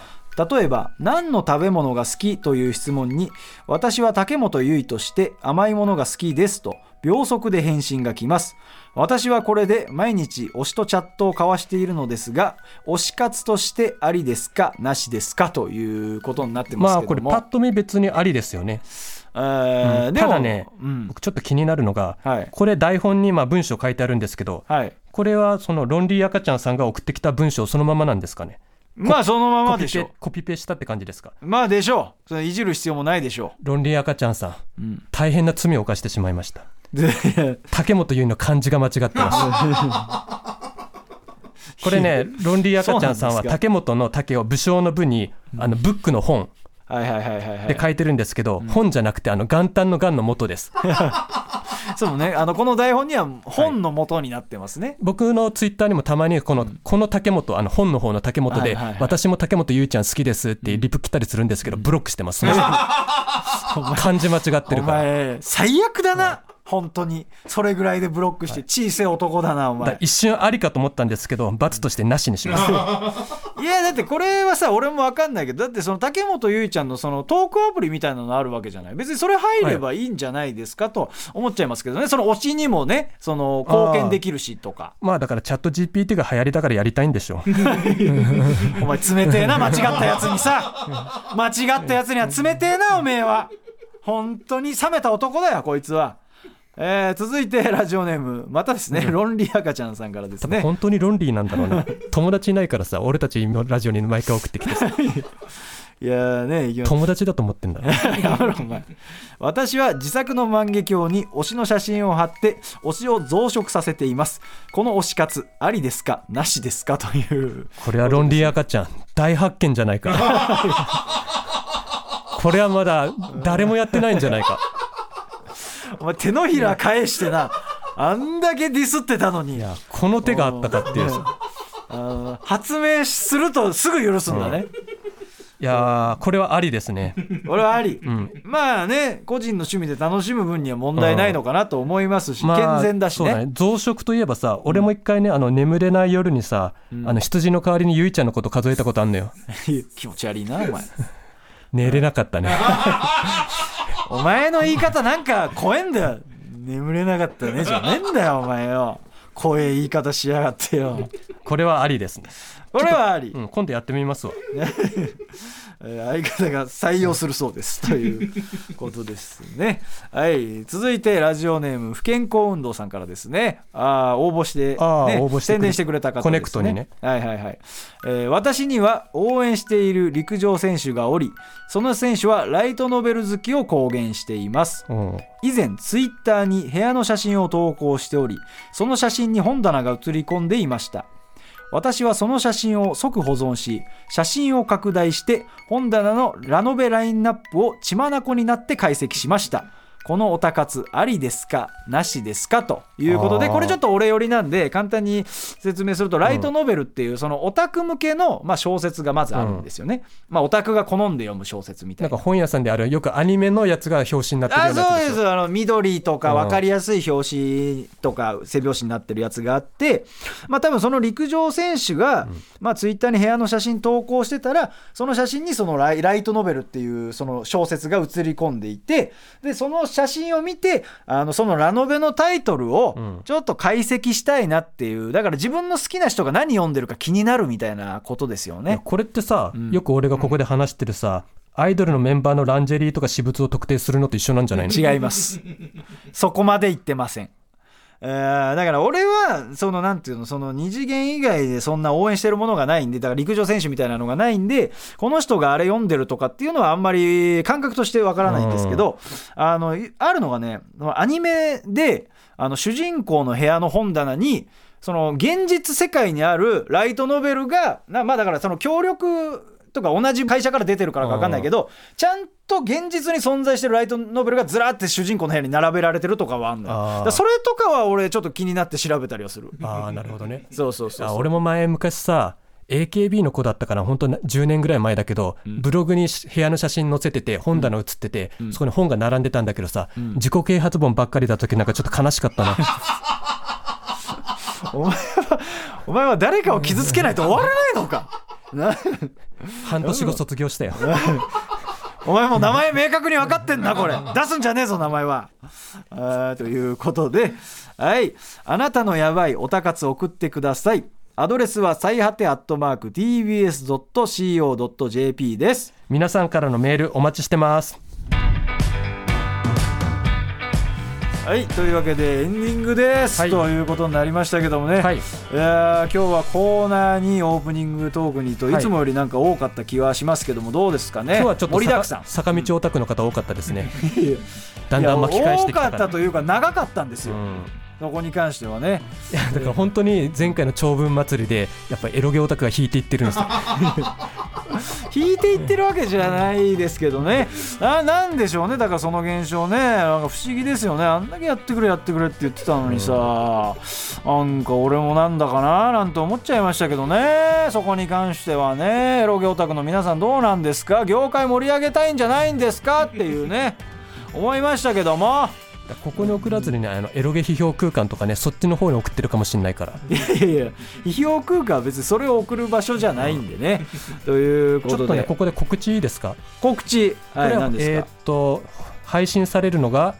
例えば何の食べ物が好きという質問に私は竹本結衣として甘いものが好きですと秒速で返信が来ます。私はこれで毎日推しとチャットを交わしているのですが推し活としてありですか？なしですか？ということになってますまあこれパッと見別にありですよね、えーうん。ただね、うん。僕ちょっと気になるのが、はい。これ台本にまあ文章書いてあるんですけどはい。これはそのロンリー赤ちゃんさんが送ってきた文章そのままなんですかね？まあそのままでしょペコピペしたって感じですか？まあでしょう。それいじる必要もないでしょロンリー赤ちゃんさん、ん。大変な罪を犯してしまいました竹本結衣の漢字が間違ってます。これねロンリー赤ちゃんさんは竹本の竹を武将の部にあのブックの本。はいはいはいはいはい。で書いてるんですけど、本じゃなくてあの元旦の元の元です。そうね。あのこの台本には本の元になってますね、僕のツイッターにもたまにこの,、この竹本あの本の方の竹本で、はいはいはい。私も竹本ゆいちゃん好きですってリプ来たりするんですけど、ブロックしてます、漢字間違っておるから。前最悪だな、本当にそれぐらいでブロックして小さい男だなお前。だ一瞬ありかと思ったんですけど罰としてなしにします。いやだってこれはさ俺も分かんないけどだってその竹本結衣ちゃんのそのトークアプリみたいなのあるわけじゃない？別にそれ入ればい。いんじゃないですかと思っちゃいますけどね。その推しにもねその貢献できるしとか。まあだからチャット GPT が流行りだからやりたいんでしょう。お前冷てえな間違ったやつにさ。間違ったやつには冷てえなおめえは。本当に冷めた男だよこいつは。えー続いて ラジオネームまたですね、ロンリー赤ちゃんさんからですね。本当にロンリーなんだろうな。友達いないからさ俺たちのラジオに毎回送ってきてさ。いやーね友達だと思ってんだ 私は自作の万華鏡に推しの写真を貼って推しを増殖させています。この推し活ありですか？なしですか？という。これはロンリー赤ちゃん大発見じゃないか。これはまだ誰もやってないんじゃないかお前手のひら返してな。あんだけディスってたのに。この手があったかっていう。発明するとすぐ許すんだね、いやーこれはありですね。俺はあり、ん。まあね個人の趣味で楽しむ分には問題ないのかなと思いますし、まあ健全だしそうね。増殖といえばさ俺も一回ねあの眠れない夜にさ、あの羊の代わりにゆいちゃんのこと数えたことあんのよ。気持ち悪いなお前寝れなかったね。お前の言い方なんか怖えんだよ。眠れなかったねじゃねえんだよお前よ。怖え言い方しやがってよ。これはありですね、俺はあり、うん、今度やってみますわ。え ー相方が採用するそうです。ということですね。はい。続いてラジオネーム不健康運動さんからですね。あー応募して,、ね、応募して宣伝してくれた方です、ね、コネクトにね。はいはいはい、えー私には応援している陸上選手がおりその選手はライトノベル好きを公言しています。うん。以前ツイッターに部屋の写真を投稿しておりその写真に本棚が写り込んでいました私はその写真を即保存し写真を拡大して本棚のラノベラインナップを血眼になって解析しました。このオタ活ありですかなしですかということでこれちょっと俺寄りなんで簡単に説明するとライトノベルっていうそのオタク向けのまあ小説がまずあるんですよね、まあオタクが好んで読む小説みたな。ないんか本屋さんであるよくアニメのやつが表紙になってるよあそうです。あの緑とかうん。分かりやすい表紙とか背表紙になってるやつがあってまあ多分その陸上選手が、まあ、ツイッターに部屋の写真投稿してたらその写真にそのライライトノベルっていうその小説が写り込んでいてでその写真を見てあのそのラノベのタイトルをうん。ちょっと解析したいなっていうだから自分の好きな人が何読んでるか気になるみたいなことですよね。これってさ、ん。よく俺がここで話してるさ、アイドルのメンバーのランジェリーとか私物を特定するのと一緒なんじゃないの？違います。そこまで言ってませんえーだから俺はそのなんていうのその二次元以外でそんな応援してるものがないんでだから陸上選手みたいなのがないんでこの人があれ読んでるとかっていうのはあんまり感覚としてわからないんですけど、あのいあるのがねアニメであの主人公の部屋の本棚にその現実世界にあるライトノベルがなまあだからその協力とか同じ会社から出てるからか分かんないけど、ちゃんと現実に存在してるライトノベルがずらって主人公の部屋に並べられてるとかはあんのよ。それとかは俺ちょっと気になって調べたりはする。ああなるほどね。そうそうそう俺も前昔さ AKB の子だったから本当な10年ぐらい前だけど、ブログにし部屋の写真載せてて本棚写ってて、そこに本が並んでたんだけどさ、自己啓発本ばっかりだった時なんかちょっと悲しかったな。お前はお前は誰かを傷つけないと終わらないのか。な半年後卒業したよ お前もう名前明確に分かってんな これ。出すんじゃねえぞ名前は。ということで。はい。あなたのやばいおたかつ送ってください。アドレスは最果てアットマーク TBS.CO.JP です。皆さんからのメールお待ちしてますはいというわけでエンディングです、はい。ということになりましたけどもね、はい。いやー今日はコーナーにオープニングトークにとはい。いつもよりなんか多かった気はしますけどもどうですかね？今日はちょっと盛りだくさん。坂坂道オタクの方多かったですね。だんだん巻き返してきいや多かったというか長かったんですよ、うんそこに関してはね。いやだから本当に前回の長文祭りでやっぱエロゲオタクが引いていってるんです。よ 引いていってるわけじゃないですけどね。ななんでしょうね。だからその現象ね。なんか不思議ですよね。あんだけやってくれやってくれって言ってたのにさ、なんか俺もなんだかななんて思っちゃいましたけどね。そこに関してはねエロゲオタクの皆さんどうなんですか？業界盛り上げたいんじゃないんですか？っていうね。思いましたけどもここに送らずにねあのエロゲ批評空間とかねそっちの方に送ってるかもしれないから。いやいや批評空間は別にそれを送る場所じゃないんでね、というこちょっとねとでここで告知いいですか？告知。はいこれは何ですか？えーっ、と配信されるのが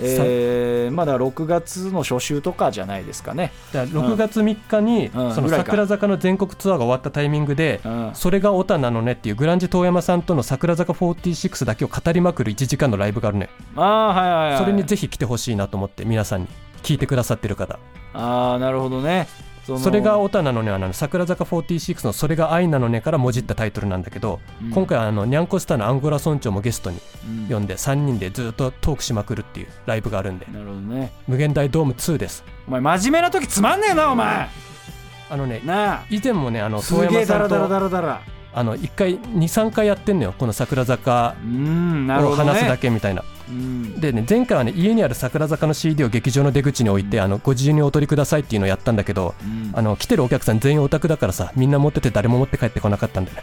えーまだ6月の初週とかじゃないですかね、だから6月3日に、その桜坂の全国ツアーが終わったタイミングで、うん。それがオタなのねっていうグランジ遠山さんとの桜坂46だけを語りまくる1時間のライブがあるね、ああはいはいはい。それにぜひ来てほしいなと思って皆さんに聞いてくださってる方。ああなるほどねそれがオタなのねはあの桜坂46のそれが愛なのねからもじったタイトルなんだけど、うん。今回はあのニャンコスターのアンゴラ村長もゲストにうん。呼んで3人でずっとトークしまくるっていうライブがあるんで。なるほどね。無限大ドーム2です。お前真面目な時つまんねえなお前。あのね以前もねあのす遠山さんとあの1回23回やってんのよこの桜坂を話すだけみたいな。うんでね前回はね家にある桜坂の CD を劇場の出口に置いてあのご自由にお取りくださいっていうのをやったんだけどうん。あの来てるお客さん全員オタクだからさみんな持ってて誰も持って帰ってこなかったんだよね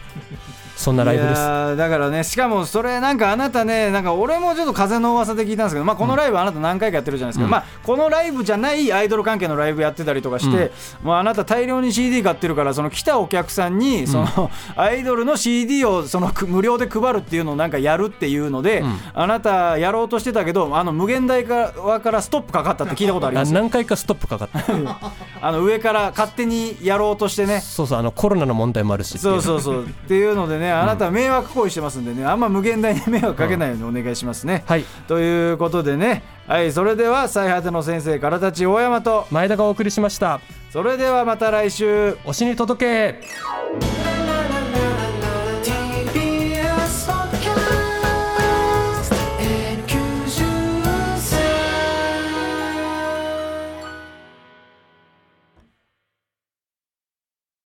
そんなライブです。いやーだからねしかもそれなんかあなたねなんか俺もちょっと風の噂で聞いたんですけど、まあ、このライブあなた何回かやってるじゃないですか、うん。まあ、このライブじゃないアイドル関係のライブやってたりとかして、まあ、あなた大量に CD 買ってるからその来たお客さんにその、アイドルの CD をそのく無料で配るっていうのをなんかやるっていうので、うん。あなたやろうとしてたけどあの無限大側からストップかかったって聞いたことありあます？何回かストップかかった。あの上から勝手にやろうとしてね。そうそうあのコロナの問題もあるしそうそうそう。っていうのでねあなたは迷惑行為してますんでねあんま無限大に迷惑かけないようにお願いしますね、はい。ということでねはいそれでは最果ての先生からたち大山と前田がお送りしました。それではまた来週。推しに届け